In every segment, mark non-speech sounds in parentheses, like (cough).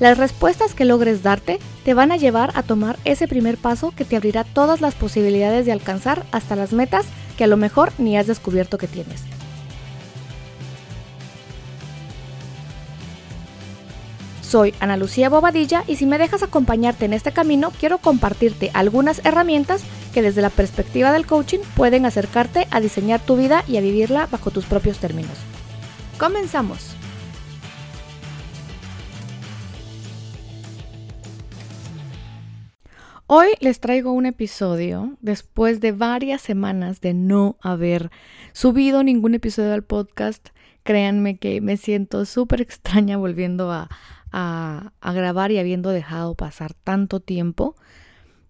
Las respuestas que logres darte te van a llevar a tomar ese primer paso que te abrirá todas las posibilidades de alcanzar hasta las metas que a lo mejor ni has descubierto que tienes. Soy Ana Lucía Bobadilla y si me dejas acompañarte en este camino, quiero compartirte algunas herramientas que desde la perspectiva del coaching pueden acercarte a diseñar tu vida y a vivirla bajo tus propios términos. Comenzamos. Hoy les traigo un episodio después de varias semanas de no haber subido ningún episodio al podcast. Créanme que me siento súper extraña volviendo a, a, grabar y habiendo dejado pasar tanto tiempo.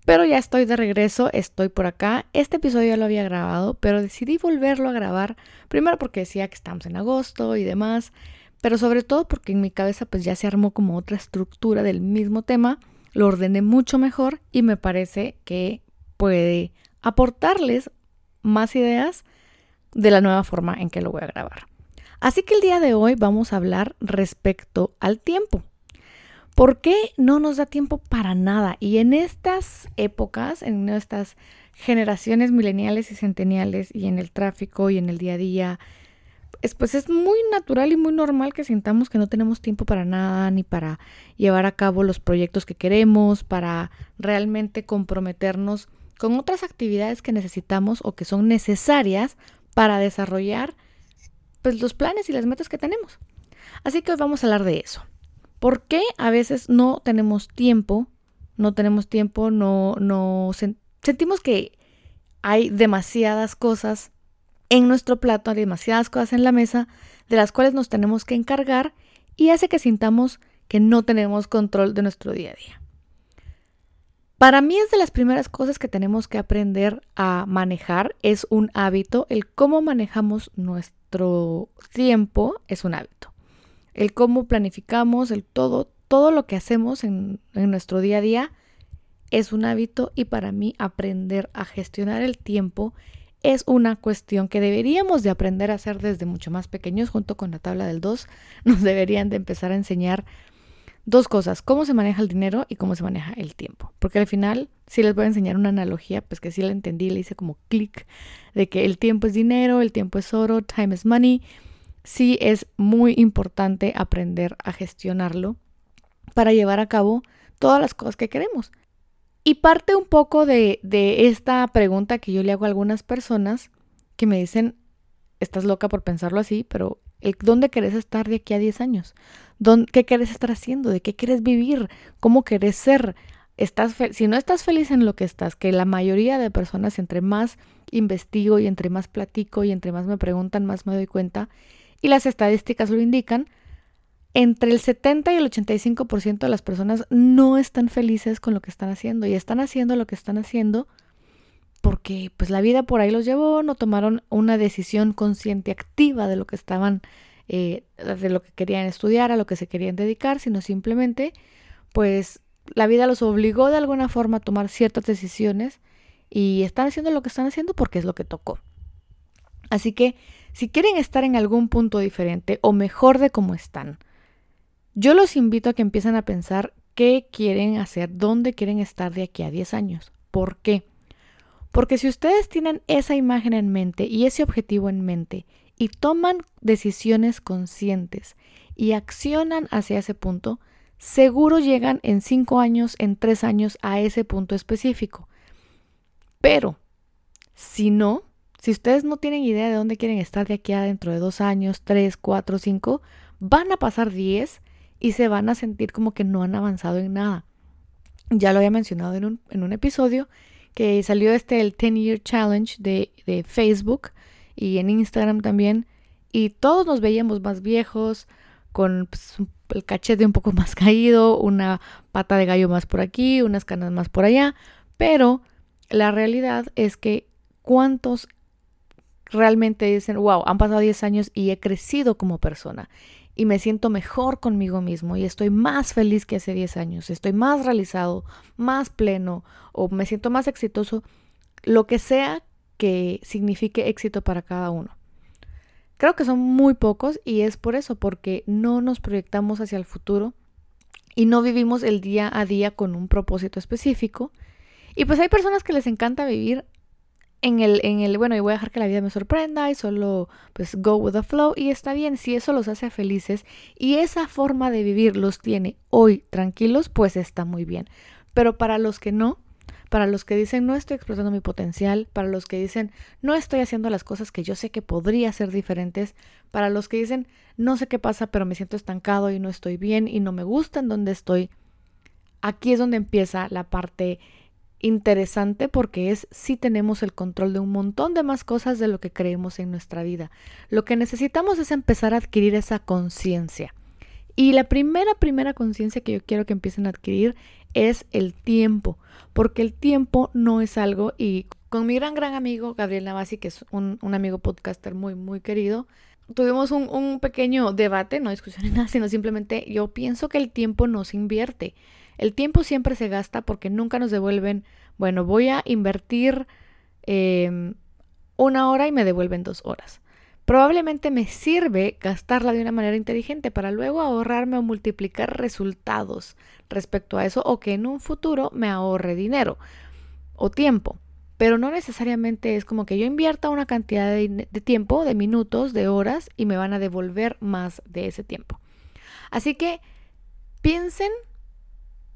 Pero ya estoy de regreso, estoy por acá. Este episodio ya lo había grabado, pero decidí volverlo a grabar. Primero porque decía que estamos en agosto y demás. Pero sobre todo porque en mi cabeza pues ya se armó como otra estructura del mismo tema lo ordené mucho mejor y me parece que puede aportarles más ideas de la nueva forma en que lo voy a grabar. Así que el día de hoy vamos a hablar respecto al tiempo. ¿Por qué no nos da tiempo para nada? Y en estas épocas, en estas generaciones mileniales y centeniales y en el tráfico y en el día a día es, pues es muy natural y muy normal que sintamos que no tenemos tiempo para nada, ni para llevar a cabo los proyectos que queremos, para realmente comprometernos con otras actividades que necesitamos o que son necesarias para desarrollar pues, los planes y las metas que tenemos. Así que hoy vamos a hablar de eso. ¿Por qué a veces no tenemos tiempo? No tenemos tiempo, no, no sentimos que hay demasiadas cosas en nuestro plato hay demasiadas cosas en la mesa de las cuales nos tenemos que encargar y hace que sintamos que no tenemos control de nuestro día a día. Para mí es de las primeras cosas que tenemos que aprender a manejar, es un hábito, el cómo manejamos nuestro tiempo es un hábito. El cómo planificamos, el todo, todo lo que hacemos en, en nuestro día a día es un hábito y para mí aprender a gestionar el tiempo es una cuestión que deberíamos de aprender a hacer desde mucho más pequeños, junto con la tabla del 2, (laughs) nos deberían de empezar a enseñar dos cosas, cómo se maneja el dinero y cómo se maneja el tiempo. Porque al final, si les voy a enseñar una analogía, pues que sí la entendí, le hice como clic, de que el tiempo es dinero, el tiempo es oro, time is money. Sí es muy importante aprender a gestionarlo para llevar a cabo todas las cosas que queremos. Y parte un poco de, esta pregunta que yo le hago a algunas personas que me dicen, estás loca por pensarlo así, pero ¿dónde querés estar de aquí a 10 años? ¿Qué querés estar haciendo? ¿De qué quieres vivir? ¿Cómo querés ser? Estás si no estás feliz en lo que estás, que la mayoría de personas entre más investigo y entre más platico y entre más me preguntan, más me doy cuenta, y las estadísticas lo indican, entre el 70 y el 85% de las personas no están felices con lo que están haciendo y están haciendo lo que están haciendo porque pues la vida por ahí los llevó, no tomaron una decisión consciente activa de lo que estaban, eh, de lo que querían estudiar, a lo que se querían dedicar, sino simplemente pues la vida los obligó de alguna forma a tomar ciertas decisiones y están haciendo lo que están haciendo porque es lo que tocó. Así que si quieren estar en algún punto diferente o mejor de cómo están, yo los invito a que empiecen a pensar qué quieren hacer, dónde quieren estar de aquí a 10 años. ¿Por qué? Porque si ustedes tienen esa imagen en mente y ese objetivo en mente y toman decisiones conscientes y accionan hacia ese punto, seguro llegan en 5 años, en 3 años a ese punto específico. Pero, si no, si ustedes no tienen idea de dónde quieren estar de aquí a dentro de 2 años, 3, 4, 5, van a pasar 10 y se van a sentir como que no han avanzado en nada. Ya lo había mencionado en un, en un episodio que salió este el 10 Year Challenge de, de Facebook y en Instagram también. Y todos nos veíamos más viejos, con pues, el cachete un poco (laughs) más caído, una pata de gallo más por aquí, unas canas más por allá. Pero la realidad es que ¿Cuántos realmente dicen, wow, han pasado 10 años y he crecido como persona? Y me siento mejor conmigo mismo y estoy más feliz que hace 10 años, estoy más realizado, más pleno o me siento más exitoso, lo que sea que signifique éxito para cada uno. Creo que son muy pocos y es por eso, porque no nos proyectamos hacia el futuro y no vivimos el día a día con un propósito específico. Y pues hay personas que les encanta vivir en el, en el, bueno, y voy a dejar que la vida me sorprenda y solo pues go with the flow y está bien, si eso los hace felices y esa forma de vivir los tiene hoy tranquilos, pues está muy bien. Pero para los que no, para los que dicen no estoy explotando mi potencial, para los que dicen no estoy haciendo las cosas que yo sé que podría ser diferentes, para los que dicen no sé qué pasa, pero me siento estancado y no estoy bien y no me gusta en donde estoy, aquí es donde empieza la parte interesante porque es si tenemos el control de un montón de más cosas de lo que creemos en nuestra vida. Lo que necesitamos es empezar a adquirir esa conciencia. Y la primera, primera conciencia que yo quiero que empiecen a adquirir es el tiempo, porque el tiempo no es algo, y con mi gran, gran amigo Gabriel Navasi, que es un, amigo podcaster muy, muy querido, tuvimos un, un pequeño debate, no discusión ni nada, sino simplemente yo pienso que el tiempo no se invierte. El tiempo siempre se gasta porque nunca nos devuelven, bueno, voy a invertir em, una hora y me devuelven dos horas. Probablemente me sirve gastarla de una manera inteligente para luego ahorrarme o multiplicar resultados respecto a eso o que en un futuro me ahorre dinero o tiempo. Pero no necesariamente es como que yo invierta una cantidad de, de tiempo, de minutos, de horas y me van a devolver más de ese tiempo. Así que piensen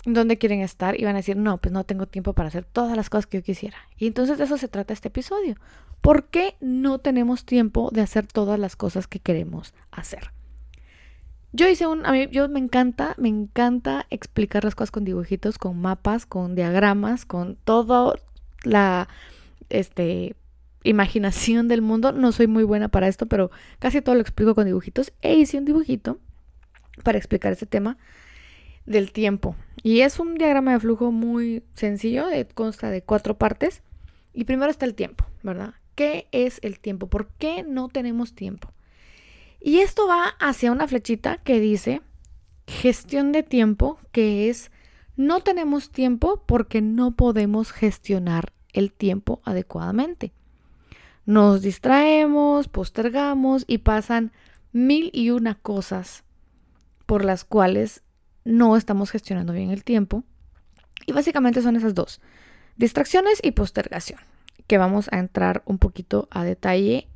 dónde quieren estar y van a decir, no, pues no tengo tiempo para hacer todas las cosas que yo quisiera. Y entonces de eso se trata este episodio. ¿Por qué no tenemos tiempo de hacer todas las cosas que queremos hacer? Yo hice un, a mí, yo me encanta, me encanta explicar las cosas con dibujitos, con mapas, con diagramas, con toda la, este, imaginación del mundo. No soy muy buena para esto, pero casi todo lo explico con dibujitos. E hice un dibujito para explicar este tema del tiempo. Y es un diagrama de flujo muy sencillo, consta de cuatro partes. Y primero está el tiempo, ¿verdad? ¿Qué es el tiempo? ¿Por qué no tenemos tiempo? Y esto va hacia una flechita que dice gestión de tiempo, que es no tenemos tiempo porque no podemos gestionar el tiempo adecuadamente. Nos distraemos, postergamos y pasan mil y una cosas por las cuales no estamos gestionando bien el tiempo. Y básicamente son esas dos, distracciones y postergación, que vamos a entrar un poquito a detalle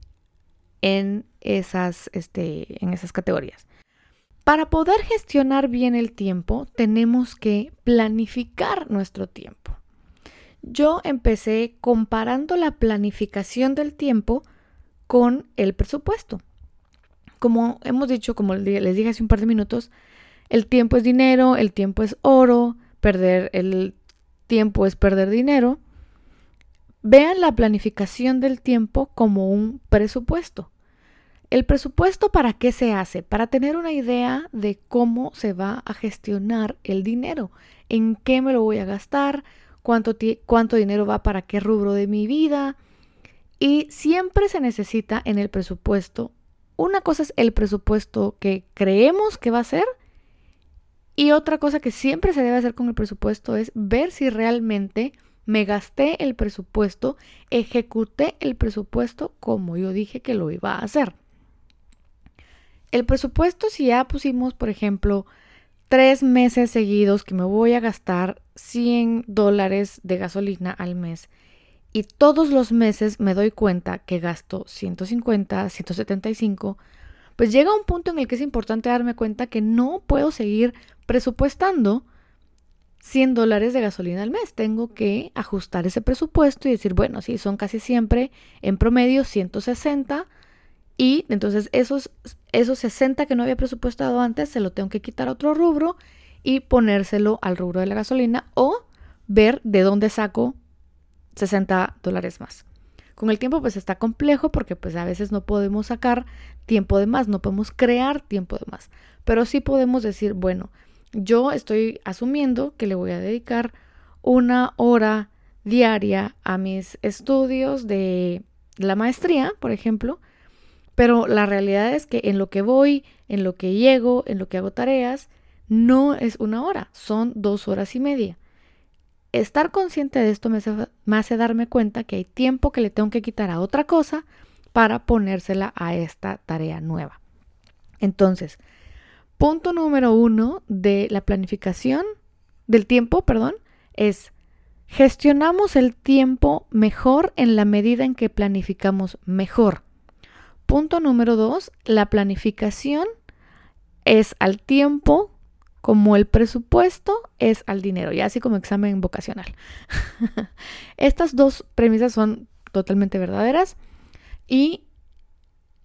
en esas, este, en esas categorías. Para poder gestionar bien el tiempo, tenemos que planificar nuestro tiempo. Yo empecé comparando la planificación del tiempo con el presupuesto. Como hemos dicho, como les dije hace un par de minutos, el tiempo es dinero, el tiempo es oro, perder el tiempo es perder dinero. Vean la planificación del tiempo como un presupuesto. ¿El presupuesto para qué se hace? Para tener una idea de cómo se va a gestionar el dinero, en qué me lo voy a gastar, cuánto, dinero va para qué rubro de mi vida. Y siempre se necesita en el presupuesto, una cosa es el presupuesto que creemos que va a ser y otra cosa que siempre se debe hacer con el presupuesto es ver si realmente me gasté el presupuesto, ejecuté el presupuesto como yo dije que lo iba a hacer. El presupuesto, si ya pusimos, por ejemplo, tres meses seguidos que me voy a gastar 100 dólares de gasolina al mes y todos los meses me doy cuenta que gasto 150, 175, pues llega un punto en el que es importante darme cuenta que no puedo seguir presupuestando 100 dólares de gasolina al mes. Tengo que ajustar ese presupuesto y decir, bueno, sí, son casi siempre en promedio 160 y entonces esos, esos 60 que no había presupuestado antes se lo tengo que quitar a otro rubro y ponérselo al rubro de la gasolina o ver de dónde saco 60 dólares más. Con el tiempo pues está complejo porque pues a veces no podemos sacar tiempo de más, no podemos crear tiempo de más, pero sí podemos decir, bueno, yo estoy asumiendo que le voy a dedicar una hora diaria a mis estudios de la maestría, por ejemplo, pero la realidad es que en lo que voy, en lo que llego, en lo que hago tareas, no es una hora, son dos horas y media. Estar consciente de esto me hace, darme cuenta que hay tiempo que le tengo que quitar a otra cosa para ponérsela a esta tarea nueva. Entonces, punto número uno de la planificación del tiempo, perdón, es gestionamos el tiempo mejor en la medida en que planificamos mejor. Punto número dos, la planificación es al tiempo como el presupuesto es al dinero, y así como examen vocacional. (laughs) Estas dos premisas son totalmente verdaderas y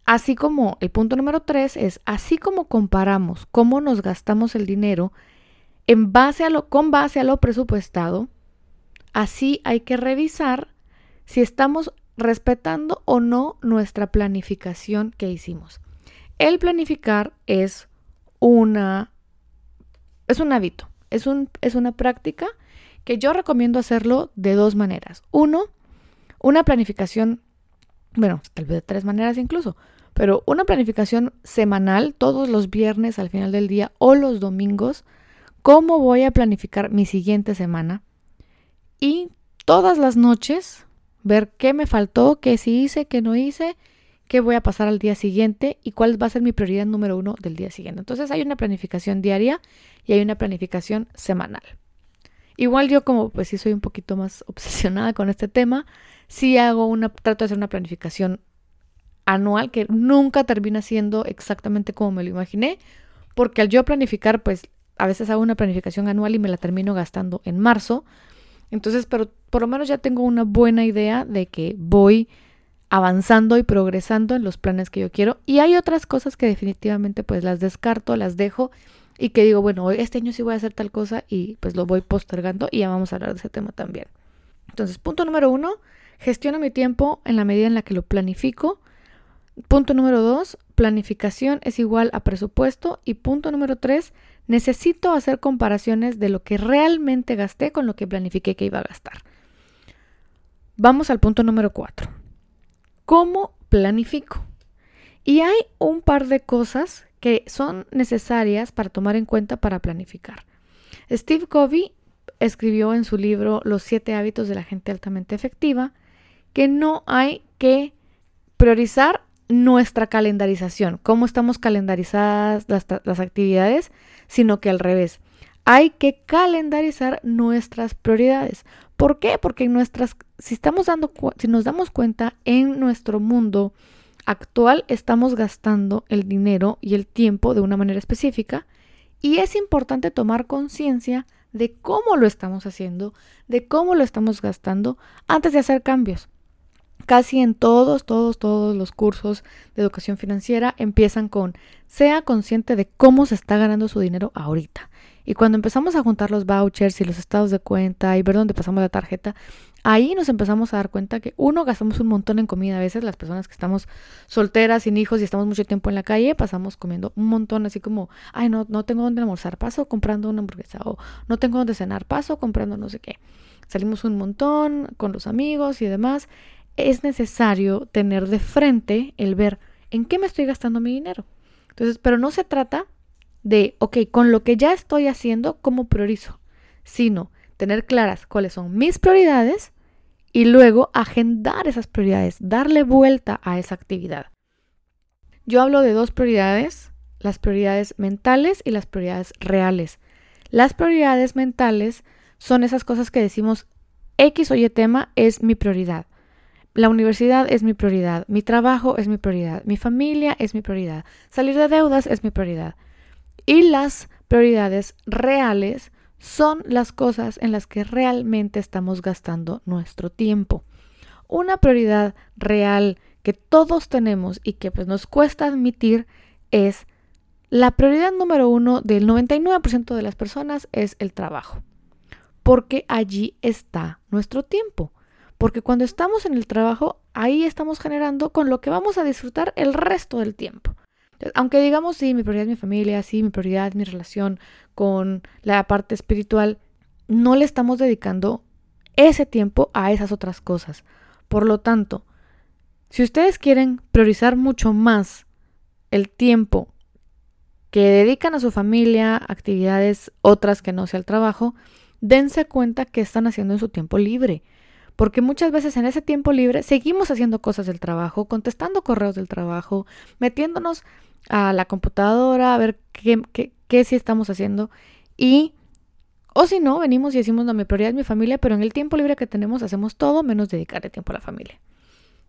así como el punto número tres es así como comparamos cómo nos gastamos el dinero en base a lo, con base a lo presupuestado, así hay que revisar si estamos respetando o no nuestra planificación que hicimos. El planificar es una es un hábito, es, un, es una práctica que yo recomiendo hacerlo de dos maneras. Uno, una planificación, bueno, tal vez de tres maneras incluso, pero una planificación semanal todos los viernes al final del día o los domingos, cómo voy a planificar mi siguiente semana y todas las noches ver qué me faltó, qué sí hice, qué no hice, qué voy a pasar al día siguiente y cuál va a ser mi prioridad número uno del día siguiente. Entonces hay una planificación diaria y hay una planificación semanal. Igual yo como pues sí soy un poquito más (laughs) obsesionada con este tema, sí hago una, trato de hacer una planificación anual que nunca termina siendo exactamente como me lo imaginé, porque al yo planificar pues a veces hago una planificación anual y me la termino gastando en marzo. Entonces, pero por lo menos ya tengo una buena idea de que voy avanzando y progresando en los planes que yo quiero. Y hay otras cosas que definitivamente pues las descarto, las dejo y que digo, bueno, este año sí voy a hacer tal cosa y pues lo voy postergando y ya vamos a hablar de ese tema también. Entonces, punto número uno, gestiono mi tiempo en la medida en la que lo planifico. Punto número dos, planificación es igual a presupuesto. Y punto número tres, necesito hacer comparaciones de lo que realmente gasté con lo que planifiqué que iba a gastar. Vamos al punto número cuatro. ¿Cómo planifico? Y hay un par de cosas que son necesarias para tomar en cuenta para planificar. Steve Covey escribió en su libro Los siete hábitos de la gente altamente efectiva que no hay que priorizar nuestra calendarización, cómo estamos calendarizadas las, actividades, sino que al revés. Hay que calendarizar nuestras prioridades. ¿Por qué? Porque nuestras, si estamos dando, si nos damos cuenta en nuestro mundo actual estamos gastando el dinero y el tiempo de una manera específica y es importante tomar conciencia de cómo lo estamos haciendo, de cómo lo estamos gastando antes de hacer cambios. Casi en todos, todos, todos los cursos de educación financiera empiezan con sea consciente de cómo se está ganando su dinero ahorita. Y cuando empezamos a juntar los vouchers y los estados de cuenta y ver dónde pasamos la tarjeta, ahí nos empezamos a dar cuenta que uno, gastamos un montón en comida. A veces las personas que estamos solteras, sin hijos y estamos mucho tiempo en la calle, pasamos comiendo un montón, así como, ay, no, no tengo dónde almorzar, paso comprando una hamburguesa o no tengo dónde cenar, paso comprando no sé qué. Salimos un montón con los amigos y demás. Es necesario tener de frente el ver en qué me estoy gastando mi dinero. Entonces, pero no se trata de, ok, con lo que ya estoy haciendo, ¿cómo priorizo? Sino tener claras cuáles son mis prioridades y luego agendar esas prioridades, darle vuelta a esa actividad. Yo hablo de dos prioridades, las prioridades mentales y las prioridades reales. Las prioridades mentales son esas cosas que decimos X o Y tema es mi prioridad. La universidad es mi prioridad, mi trabajo es mi prioridad, mi familia es mi prioridad, salir de deudas es mi prioridad. Y las prioridades reales son las cosas en las que realmente estamos gastando nuestro tiempo. Una prioridad real que todos tenemos y que pues, nos cuesta admitir es la prioridad número uno del 99% de las personas es el trabajo, porque allí está nuestro tiempo. Porque cuando estamos en el trabajo, ahí estamos generando con lo que vamos a disfrutar el resto del tiempo. Aunque digamos, sí, mi prioridad es mi familia, sí, mi prioridad es mi relación con la parte espiritual, no le estamos dedicando ese tiempo a esas otras cosas. Por lo tanto, si ustedes quieren priorizar mucho más el tiempo que dedican a su familia, actividades otras que no sea el trabajo, dense cuenta que están haciendo en su tiempo libre. Porque muchas veces en ese tiempo libre seguimos haciendo cosas del trabajo, contestando correos del trabajo, metiéndonos a la computadora a ver qué, qué, qué sí estamos haciendo. Y, o si no, venimos y decimos, no, mi prioridad es mi familia, pero en el tiempo libre que tenemos hacemos todo menos dedicarle tiempo a la familia.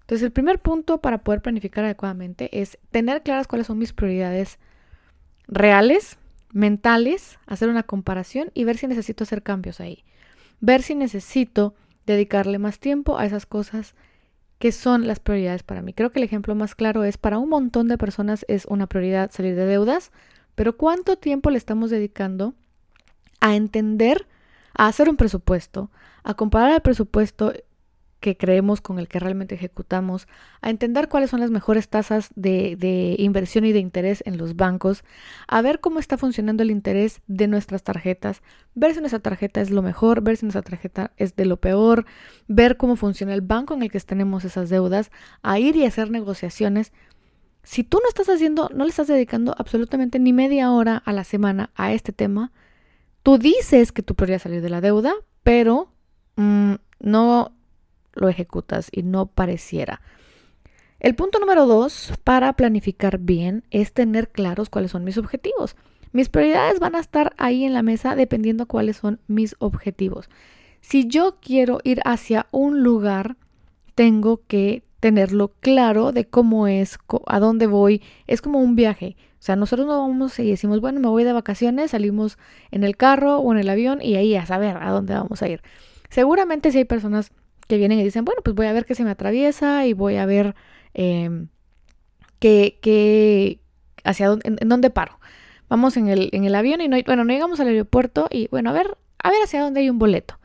Entonces, el primer punto para poder planificar adecuadamente es tener claras cuáles son mis prioridades reales, mentales, hacer una comparación y ver si necesito hacer cambios ahí. Ver si necesito dedicarle más tiempo a esas cosas que son las prioridades para mí. Creo que el ejemplo más claro es para un montón de personas es una prioridad salir de deudas, pero ¿cuánto tiempo le estamos dedicando a entender, a hacer un presupuesto, a comparar el presupuesto que creemos con el que realmente ejecutamos, a entender cuáles son las mejores tasas de, inversión y de interés en los bancos, a ver cómo está funcionando el interés de nuestras tarjetas, ver si nuestra tarjeta es lo mejor, ver si nuestra tarjeta es de lo peor, ver cómo funciona el banco en el que tenemos esas deudas, a ir y hacer negociaciones. Si tú no estás haciendo, no le estás dedicando absolutamente ni media hora a la semana a este tema, tú dices que tú podrías salir de la deuda, pero mm, no lo ejecutas y no pareciera. El punto número dos para planificar bien es tener claros cuáles son mis objetivos. Mis prioridades van a estar ahí en la mesa dependiendo cuáles son mis objetivos. Si yo quiero ir hacia un lugar, tengo que tenerlo claro de cómo es, a dónde voy. Es como un viaje. O sea, nosotros no vamos y decimos, bueno, me voy de vacaciones, salimos en el carro o en el avión y ahí a saber a dónde vamos a ir. Seguramente si hay personas que vienen y dicen, bueno, pues voy a ver qué se me atraviesa y voy a ver eh, qué, hacia dónde, en, dónde paro. Vamos en el, en el avión y no, bueno, no llegamos al aeropuerto y bueno, a ver, a ver hacia dónde hay un boleto.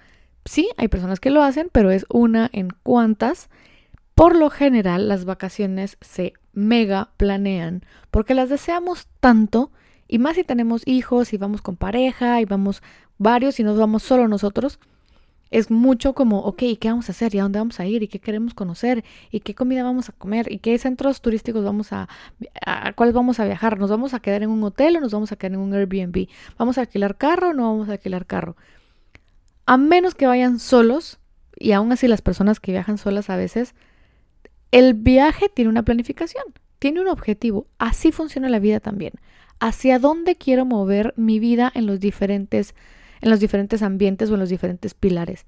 Sí, hay personas que lo hacen, pero es una en cuantas. Por lo general, las vacaciones se mega planean porque las deseamos tanto y más si tenemos hijos y vamos con pareja y vamos varios y nos vamos solo nosotros, es mucho como, ok, ¿qué vamos a hacer? ¿Y a dónde vamos a ir? ¿Y qué queremos conocer? ¿Y qué comida vamos a comer? ¿Y qué centros turísticos vamos a, a vamos a viajar? ¿Nos vamos a quedar en un hotel o nos vamos a quedar en un Airbnb? ¿Vamos a alquilar carro o no vamos a alquilar carro? A menos que vayan solos, y aún así las personas que viajan solas a veces, el viaje tiene una planificación, tiene un objetivo. Así funciona la vida también. ¿Hacia dónde quiero mover mi vida en los diferentes en los diferentes ambientes o en los diferentes pilares.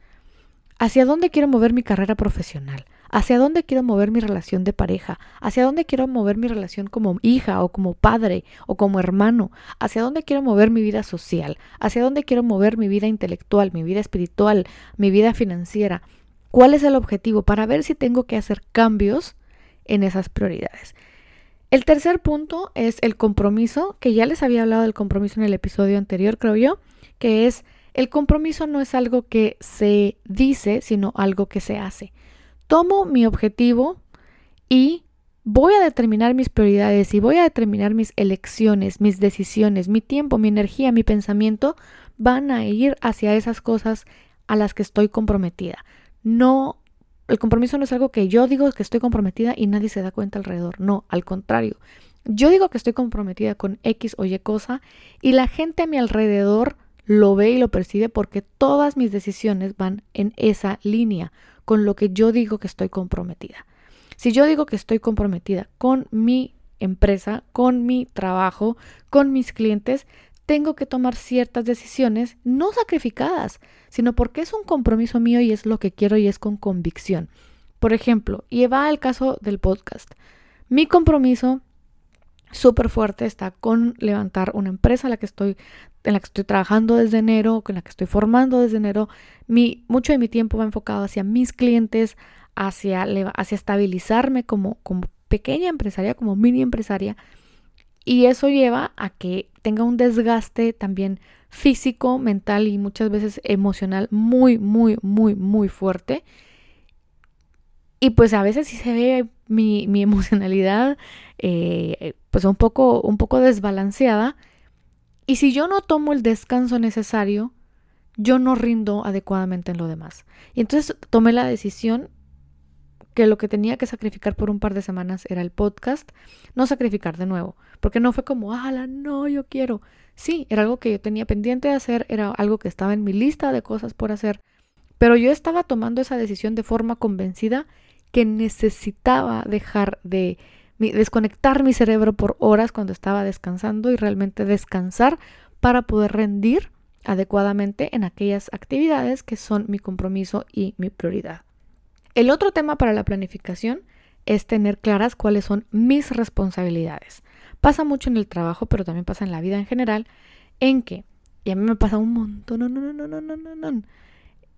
¿Hacia dónde quiero mover mi carrera profesional? ¿Hacia dónde quiero mover mi relación de pareja? ¿Hacia dónde quiero mover mi relación como hija o como padre o como hermano? ¿Hacia dónde quiero mover mi vida social? ¿Hacia dónde quiero mover mi vida intelectual, mi vida espiritual, mi vida financiera? ¿Cuál es el objetivo? Para ver si tengo que hacer cambios en esas prioridades. El tercer punto es el compromiso, que ya les había hablado del compromiso en el episodio anterior, creo yo que es el compromiso no es algo que se dice, sino algo que se hace. Tomo mi objetivo y voy a determinar mis prioridades y voy a determinar mis elecciones, mis decisiones, mi tiempo, mi energía, mi pensamiento van a ir hacia esas cosas a las que estoy comprometida. No, el compromiso no es algo que yo digo que estoy comprometida y nadie se da cuenta alrededor. No, al contrario. Yo digo que estoy comprometida con X o Y cosa y la gente a mi alrededor lo ve y lo percibe porque todas mis decisiones van en esa línea con lo que yo digo que estoy comprometida. Si yo digo que estoy comprometida con mi empresa, con mi trabajo, con mis clientes, tengo que tomar ciertas decisiones no sacrificadas, sino porque es un compromiso mío y es lo que quiero y es con convicción. Por ejemplo, y va al caso del podcast. Mi compromiso súper fuerte está con levantar una empresa en la que estoy en la que estoy trabajando desde enero, con la que estoy formando desde enero. Mi, mucho de mi tiempo va enfocado hacia mis clientes, hacia, hacia estabilizarme como, como pequeña empresaria, como mini empresaria. Y eso lleva a que tenga un desgaste también físico, mental y muchas veces emocional muy, muy, muy, muy fuerte. Y pues a veces sí se ve mi, mi (laughs) emocionalidad eh, pues un poco, un poco desbalanceada. Y si yo no tomo el descanso necesario, yo no rindo adecuadamente en lo demás. Y entonces tomé la decisión que lo que tenía que sacrificar por un par de semanas era el podcast, no sacrificar de nuevo, porque no fue como, ala, no, yo quiero. Sí, era algo que yo tenía pendiente de hacer, era algo que estaba en mi lista de cosas por hacer, pero yo estaba tomando esa decisión de forma convencida que necesitaba dejar de desconectar mi cerebro por horas cuando estaba descansando y realmente descansar para poder rendir adecuadamente en aquellas actividades que son mi compromiso y mi prioridad. El otro tema para la planificación es tener claras cuáles son mis responsabilidades. Pasa mucho en el trabajo, pero también pasa en la vida en general, en que, y a mí me pasa un montón, no, no, no, no, no, no, no,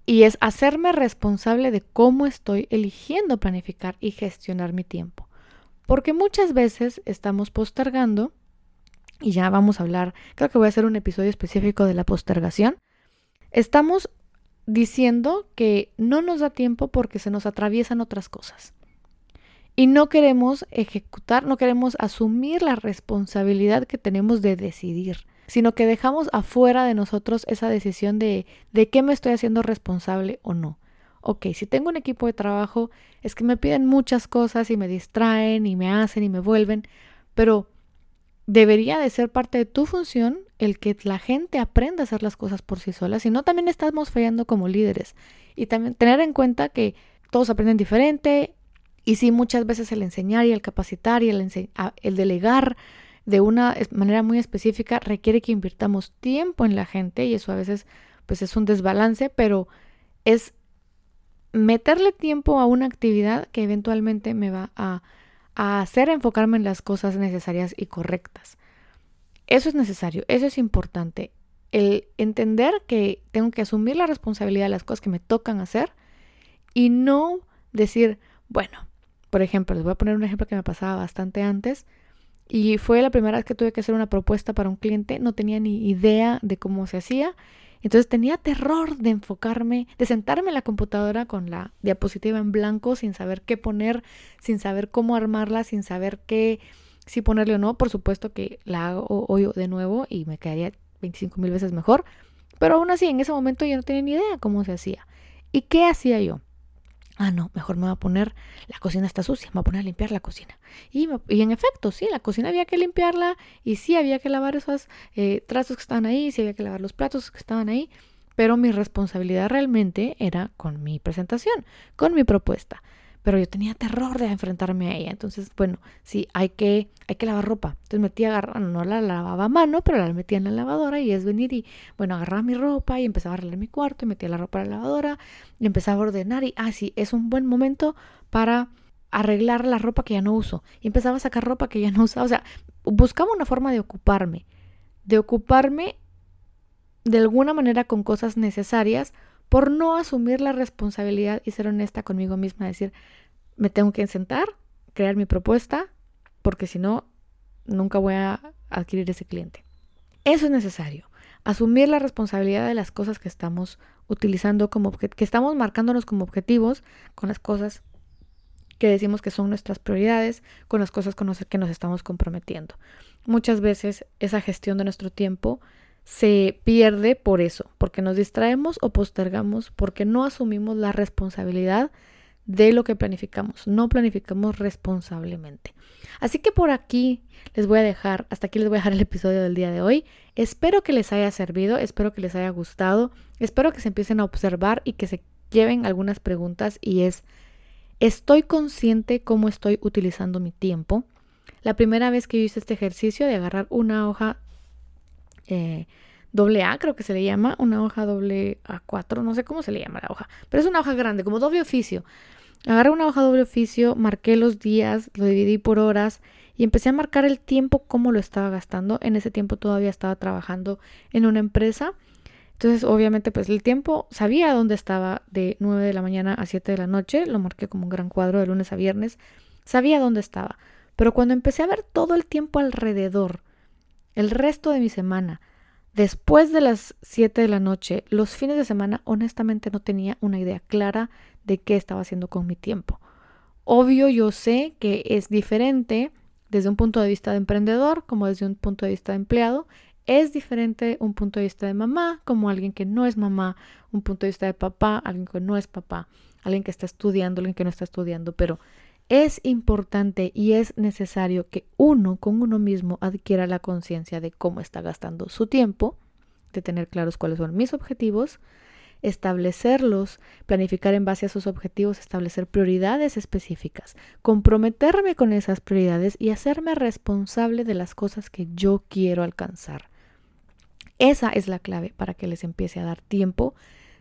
y es hacerme responsable de cómo estoy eligiendo planificar y gestionar mi tiempo. Porque muchas veces estamos postergando, y ya vamos a hablar, creo que voy a hacer un episodio específico de la postergación, estamos diciendo que no nos da tiempo porque se nos atraviesan otras cosas. Y no queremos ejecutar, no queremos asumir la responsabilidad que tenemos de decidir, sino que dejamos afuera de nosotros esa decisión de de qué me estoy haciendo responsable o no. Ok, si tengo un equipo de trabajo, es que me piden muchas cosas y me distraen y me hacen y me vuelven, pero debería de ser parte de tu función el que la gente aprenda a hacer las cosas por sí sola, si no también estamos fallando como líderes. Y también tener en cuenta que todos aprenden diferente y sí muchas veces el enseñar y el capacitar y el, el delegar de una manera muy específica requiere que invirtamos tiempo en la gente y eso a veces pues es un desbalance, pero es meterle tiempo a una actividad que eventualmente me va a hacer enfocarme en las cosas necesarias y correctas. Eso es necesario, eso es importante. El entender que tengo que asumir la responsabilidad de las cosas que me tocan hacer y no decir, bueno, por ejemplo, les voy a poner un ejemplo que me pasaba bastante antes y fue la primera vez que tuve que hacer una propuesta para un cliente, no tenía ni idea de cómo se hacía. Entonces tenía terror de enfocarme, de sentarme en la computadora con la diapositiva en blanco sin saber qué poner, sin saber cómo armarla, sin saber qué si ponerle o no, por supuesto que la hago hoy de nuevo y me quedaría 25 mil veces mejor. Pero aún así, en ese momento yo no tenía ni idea cómo se hacía. ¿Y qué hacía yo? Ah, no, mejor me voy a poner, la cocina está sucia, me voy a poner a limpiar la cocina. Y, en efecto, sí, la cocina había que limpiarla y sí había que lavar esos eh, trazos que estaban ahí, sí había que lavar los platos que estaban ahí, pero mi responsabilidad realmente era con mi presentación, con mi propuesta pero yo tenía terror de enfrentarme a ella. Entonces, bueno, sí, hay que, hay que lavar ropa. Entonces metí a agarrar, no la lavaba a mano, pero la metía en la lavadora y es venir y, bueno, agarraba mi ropa y empezaba a arreglar mi cuarto y metía la ropa en la lavadora y empezaba a ordenar y, ah, sí, es un buen momento para arreglar la ropa que ya no uso. Y empezaba a sacar ropa que ya no (laughs) usaba. O sea, buscaba una forma de ocuparme, de ocuparme de alguna manera con cosas necesarias por no asumir la responsabilidad y ser honesta conmigo misma, decir, me tengo que sentar, crear mi propuesta, porque si no, nunca voy a adquirir ese cliente. Eso es necesario, asumir la responsabilidad de las cosas que estamos utilizando como que estamos marcándonos como objetivos con las cosas que decimos que son nuestras prioridades, con las cosas con las que nos estamos comprometiendo. Muchas veces esa gestión de nuestro tiempo se pierde por eso, porque nos distraemos o postergamos, porque no asumimos la responsabilidad de lo que planificamos, no planificamos responsablemente. Así que por aquí les voy a dejar, hasta aquí les voy a dejar el episodio del día de hoy. Espero que les haya servido, espero que les haya gustado, espero que se empiecen a observar y que se lleven algunas preguntas y es, ¿estoy consciente cómo estoy utilizando mi tiempo? La primera vez que yo hice este ejercicio de agarrar una hoja eh, doble A, creo que se le llama, una hoja doble A4, no sé cómo se le llama la hoja, pero es una hoja grande, como doble oficio. Agarré una hoja doble oficio, marqué los días, lo dividí por horas y empecé a marcar el tiempo, cómo lo estaba gastando. En ese tiempo todavía estaba trabajando en una empresa. Entonces, obviamente, pues el tiempo sabía dónde estaba de 9 de la mañana a 7 de la noche. Lo marqué como un gran cuadro de lunes a viernes. Sabía dónde estaba. Pero cuando empecé a ver todo el tiempo alrededor, el resto de mi semana, después de las 7 de la noche, los fines de semana, honestamente no tenía una idea clara de qué estaba haciendo con mi tiempo. Obvio, yo sé que es diferente desde un punto de vista de emprendedor como desde un punto de vista de empleado. es diferente un punto de vista de mamá como alguien que no es mamá, un punto de vista de papá, alguien que no es papá, alguien que está estudiando, alguien que no está estudiando, pero es importante y es necesario que uno con uno mismo adquiera la conciencia de cómo está gastando su tiempo, de tener claros cuáles son mis objetivos, establecerlos, planificar en base a sus objetivos, establecer prioridades específicas, comprometerme con esas prioridades y hacerme responsable de las cosas que yo quiero alcanzar. Esa es la clave para que les empiece a dar tiempo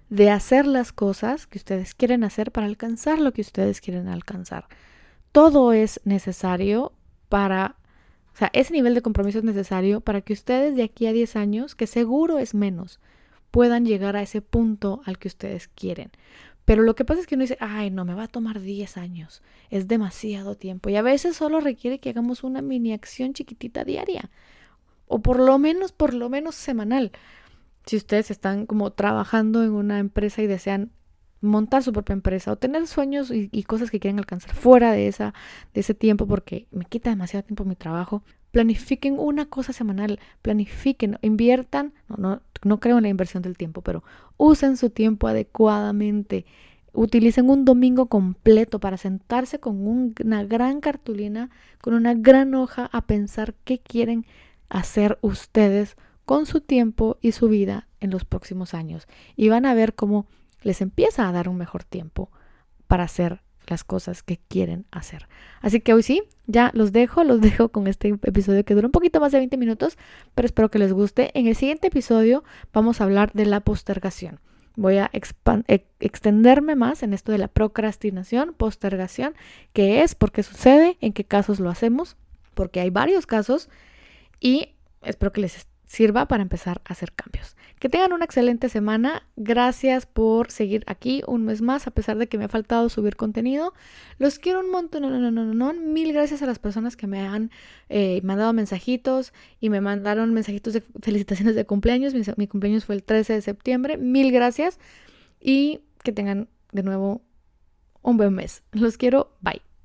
de hacer las cosas que ustedes quieren hacer para alcanzar lo que ustedes quieren alcanzar. Todo es necesario para, o sea, ese nivel de compromiso es necesario para que ustedes de aquí a 10 años, que seguro es menos, puedan llegar a ese punto al que ustedes quieren. Pero lo que pasa es que uno dice, ay, no, me va a tomar 10 años, es demasiado tiempo. Y a veces solo requiere que hagamos una mini acción chiquitita diaria, o por lo menos, por lo menos semanal. Si ustedes están como trabajando en una empresa y desean montar su propia empresa o tener sueños y, cosas que quieren alcanzar fuera de, esa, de ese tiempo porque me quita demasiado tiempo mi trabajo, planifiquen una cosa semanal, planifiquen, inviertan, no, no, no creo en la inversión del tiempo, pero usen su tiempo adecuadamente. Utilicen un domingo completo para sentarse con una gran cartulina, con una gran hoja a pensar qué quieren hacer ustedes con su tiempo y su vida en los próximos años. Y van a ver cómo les empieza a dar un mejor tiempo para hacer las cosas que quieren hacer. Así que hoy sí, ya los dejo, los (laughs) dejo con este episodio que dura un poquito más de 20 minutos, pero espero que les guste. En el siguiente episodio vamos a hablar de la postergación. Voy a e, extenderme más en esto de la procrastinación, postergación, qué es, por qué sucede, en qué casos lo hacemos, porque hay varios casos y espero que les sirva para empezar a hacer cambios. Que tengan una excelente semana. Gracias por seguir aquí un mes más, a pesar de que me ha faltado subir contenido. Los quiero un montón. No, no, no, no. Mil gracias a las personas que me han eh, mandado mensajitos y me mandaron mensajitos de felicitaciones de cumpleaños. Mi cumpleaños fue el 13 de septiembre. Mil gracias. Y que tengan de nuevo un buen mes. Los quiero. Bye.